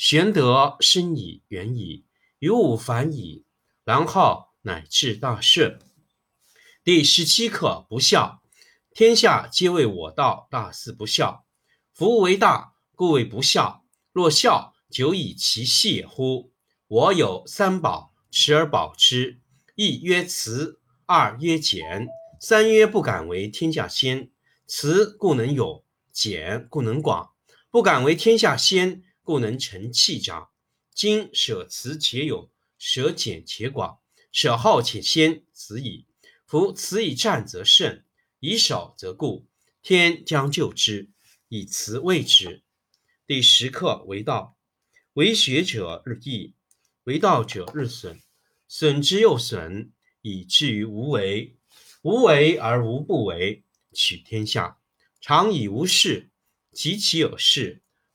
玄德深矣，远矣，于物反矣，然后乃至大顺。第十七课：不孝。天下皆谓我道，大事不孝。夫为大，故为不孝。若孝，久以其细乎？我有三宝，持而保之：一曰慈，二曰俭，三曰不敢为天下先。慈故能勇，俭故能广。不敢为天下先。故能成器长。今舍辞且勇，舍俭且广，舍好且先，此矣。夫辞以战则胜，以守则固。天将就之，以辞为之。第十课为道，为学者日益，为道者日损，损之又损，以至于无为。无为而无不为，取天下常以无事，及其有事。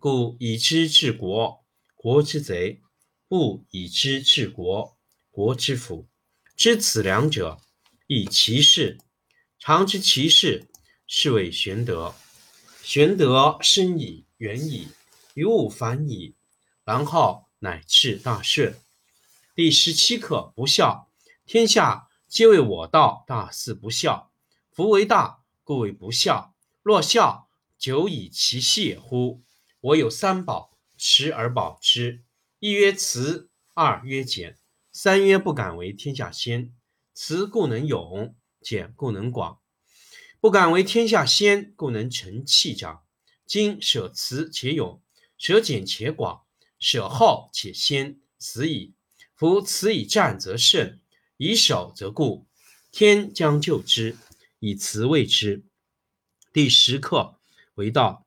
故以知治国，国之贼；不以知治国，国之福。知此两者，以其事。常知其事，是谓玄德。玄德深矣，远矣，于物反矣，然后乃至大顺。第十七课：不孝。天下皆谓我道，大事不孝。夫为大，故为不孝。若孝，久以其细乎？我有三宝，持而保之：一曰慈，二曰俭，三曰不敢为天下先。慈故能勇，俭故能广。不敢为天下先，故能成器长。今舍慈且勇，舍俭且广，舍好且先，此矣。夫慈以战则胜，以守则固。天将就之，以慈为之。第十课为道。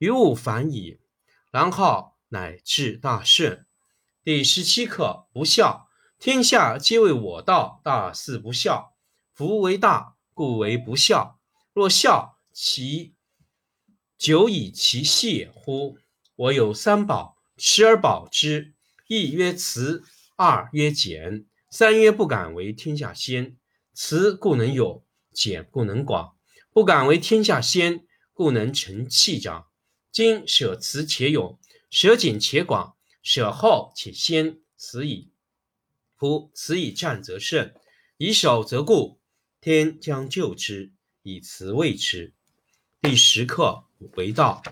于物反矣，然后乃至大顺。第十七课：不孝。天下皆为我道，大事不孝。夫为大，故为不孝。若孝，其久以其谢乎？我有三宝，持而保之：一曰慈，二曰俭，三曰不敢为天下先。慈故能勇，俭故能广。不敢为天下先，故能成器长。今舍慈且勇，舍俭且广，舍后且先，此矣。夫此以战则胜，以守则固。天将救之，以辞卫之。第十课为道，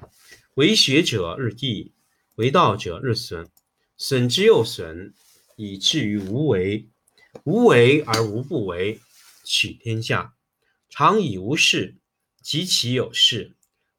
为学者日益，为道者日损，损之又损，以至于无为。无为而无不为，取天下常以无事，及其有事，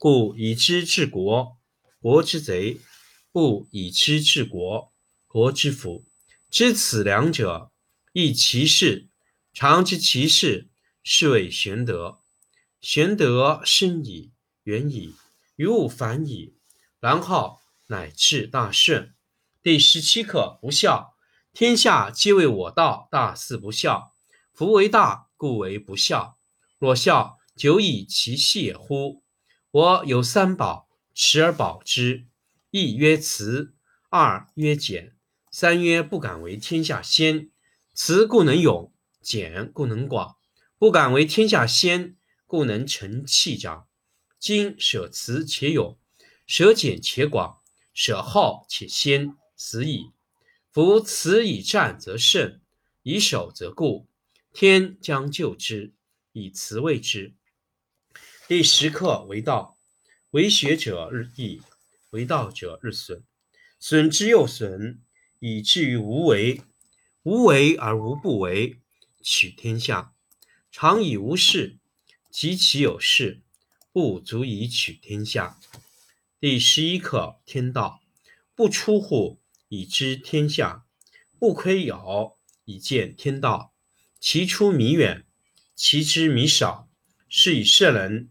故以知治国，国之贼；不以知治国，国之福。知此两者，亦其事。常知其事，是谓玄德。玄德深矣，远矣，于物反矣，然后乃至大顺。第十七课：不孝。天下皆为我道，大事不孝。夫为大，故为不孝。若孝，久以其细也乎？我有三宝，持而保之。一曰慈，二曰俭。三曰不敢为天下先，慈故能勇，俭故能广。不敢为天下先，故能成器长。今舍慈且勇，舍俭且广，舍好且先，死矣。夫慈以战则胜，以守则固。天将救之，以慈卫之。第十课为道，为学者日益，为道者日损，损之又损。以至于无为，无为而无不为，取天下常以无事，及其有事，不足以取天下。第十一课天道，不出户，以知天下；不窥牖，以见天道。其出弥远，其知弥少。是以圣人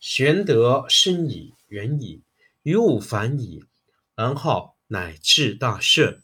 玄德深矣，远矣，于物反矣，然后乃至大顺。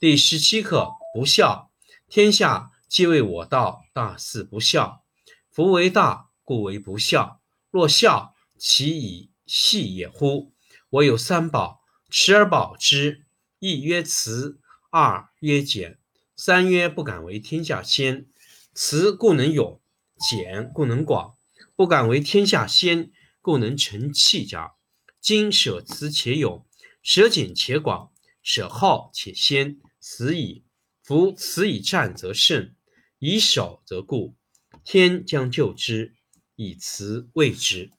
第十七课：不孝。天下皆为我道，大事不孝。夫为大，故为不孝。若孝，其以细也乎？我有三宝，持而保之。一曰慈，二曰俭，三曰不敢为天下先。慈故能勇，俭故能广。不敢为天下先，故能成器家。今舍慈且勇，舍俭且广，舍好且先。此矣！夫此以战则胜，以守则固。天将就之，以辞为之。